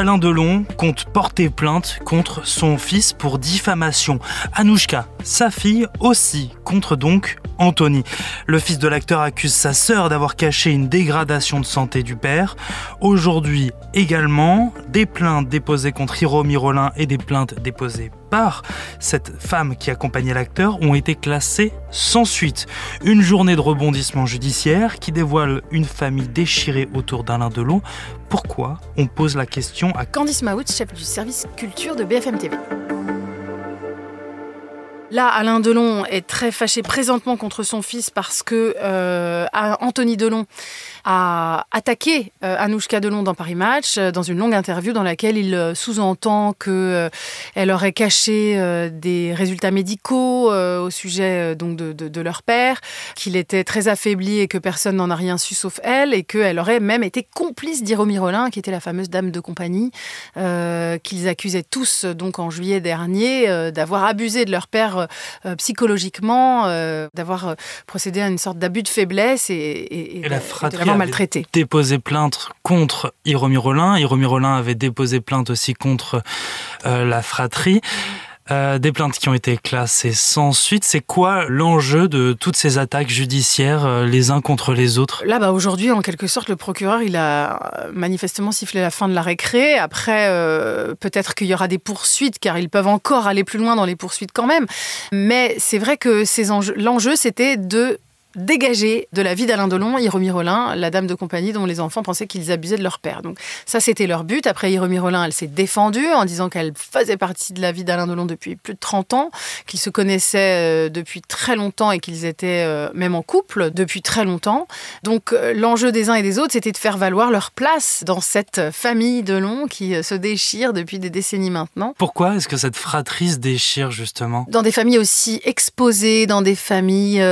Alain Delon compte porter plainte contre son fils pour diffamation. Anouchka, sa fille aussi, contre donc Anthony. Le fils de l'acteur accuse sa sœur d'avoir caché une dégradation de santé du père. Aujourd'hui également, des plaintes déposées contre Hiro Mirolin et des plaintes déposées par cette femme qui accompagnait l'acteur ont été classées sans suite. Une journée de rebondissement judiciaire qui dévoile une famille déchirée autour d'Alain Delon. Pourquoi On pose la question à Candice Maout, chef du service culture de BFM TV. Là, Alain Delon est très fâché présentement contre son fils parce que euh, Anthony Delon a attaqué euh, Anouchka Delon dans Paris Match euh, dans une longue interview dans laquelle il euh, sous-entend que elle aurait caché des résultats médicaux au sujet donc de, de, leur père, qu'il était très affaibli et que personne n'en a rien su sauf elle et qu'elle aurait même été complice d'Iromi Rollin, qui était la fameuse dame de compagnie qu'ils accusaient tous donc en juillet dernier d'avoir abusé de leur père psychologiquement, d'avoir procédé à une sorte d'abus de faiblesse et, et, la fratrie maltraité. Déposé plainte contre Hiromi Rollin. Hiromi Rollin avait déposé plainte aussi contre euh, la fratrie. Euh, des plaintes qui ont été classées sans suite. C'est quoi l'enjeu de toutes ces attaques judiciaires euh, les uns contre les autres? Là, bah, aujourd'hui, en quelque sorte, le procureur, il a manifestement sifflé la fin de la récré. Après, peut-être qu'il y aura des poursuites, car ils peuvent encore aller plus loin dans les poursuites quand même. Mais c'est vrai que l'enjeu, c'était de dégager de la vie d'Alain Delon, Hiromi Rollin, la dame de compagnie dont les enfants pensaient qu'ils abusaient de leur père. Donc ça, c'était leur but. Après, Hiromi Rollin, elle s'est défendue en disant qu'elle faisait partie de la vie d'Alain Delon depuis plus de 30 ans, qu'ils se connaissaient euh, depuis très longtemps et qu'ils étaient euh, même en couple depuis très longtemps. Donc euh, l'enjeu des uns et des autres, c'était de faire valoir leur place dans cette famille Delon qui se déchire depuis des décennies maintenant. Pourquoi est-ce que cette fratrie se déchire justement? Dans des familles aussi exposées, dans des familles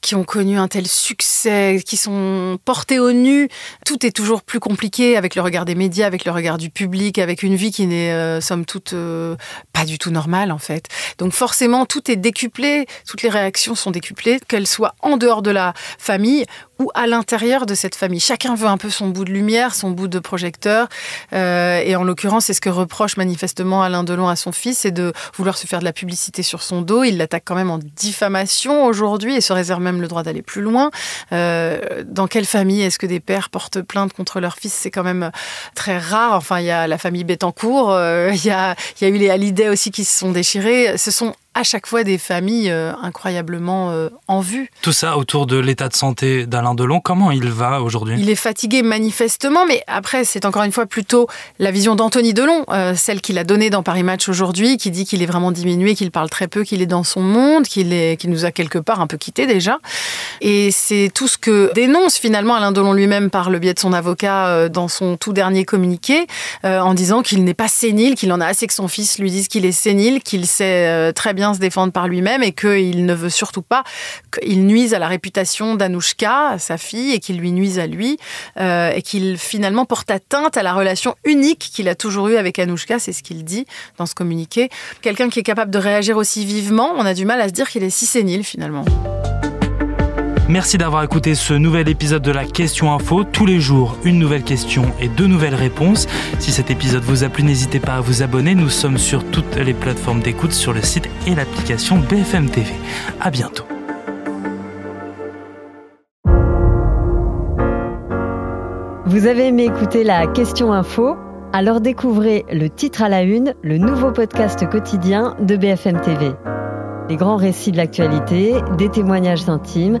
qui ont connu un tel succès, qui sont portés au nu. Tout est toujours plus compliqué avec le regard des médias, avec le regard du public, avec une vie qui n'est, euh, somme toute, euh, pas du tout normale en fait. Donc forcément, tout est décuplé, toutes les réactions sont décuplées, qu'elles soient en dehors de la famille ou à l'intérieur de cette famille. Chacun veut un peu son bout de lumière, son bout de projecteur. Euh, et en l'occurrence, c'est ce que reproche manifestement Alain Delon à son fils, c'est de vouloir se faire de la publicité sur son dos. Il l'attaque quand même en diffamation aujourd'hui et se réserve même le droit d'aller plus loin. Euh, dans quelle famille est-ce que des pères portent plainte contre leur fils? C'est quand même très rare. Enfin, il y a la famille Bettencourt, euh, il, y a, y a eu les Hallyday aussi qui se sont déchirés. Ce sont à chaque fois des familles euh, incroyablement euh, en vue. Tout ça autour de l'état de santé d'Alain Delon. Comment il va aujourd'hui? Il est fatigué manifestement, mais après, c'est encore une fois plutôt la vision d'Anthony Delon, euh, celle qu'il a donnée dans Paris Match aujourd'hui, qui dit qu'il est vraiment diminué, qu'il parle très peu, qu'il est dans son monde, qu'il qu'il nous a quelque part un peu quitté déjà. Et c'est tout ce que dénonce finalement Alain Delon lui-même par le biais de son avocat dans son tout dernier communiqué, en disant qu'il n'est pas sénile, qu'il en a assez que son fils lui dise qu'il est sénile, qu'il sait très se défendre par lui-même et qu'il ne veut surtout pas qu'il nuise à la réputation d'Anouchka, sa fille, et qu'il lui nuise à lui, euh, et qu'il finalement porte atteinte à la relation unique qu'il a toujours eue avec Anouchka, c'est ce qu'il dit dans ce communiqué. Quelqu'un qui est capable de réagir aussi vivement, on a du mal à se dire qu'il est si sénile finalement. Merci d'avoir écouté ce nouvel épisode de la Question Info. Tous les jours, une nouvelle question et deux nouvelles réponses. Si cet épisode vous a plu, n'hésitez pas à vous abonner. Nous sommes sur toutes les plateformes d'écoute, sur le site et l'application BFM TV. À bientôt. Vous avez aimé écouter la Question Info? Alors découvrez le titre à la une, le nouveau podcast quotidien de BFM TV. Les grands récits de l'actualité, des témoignages intimes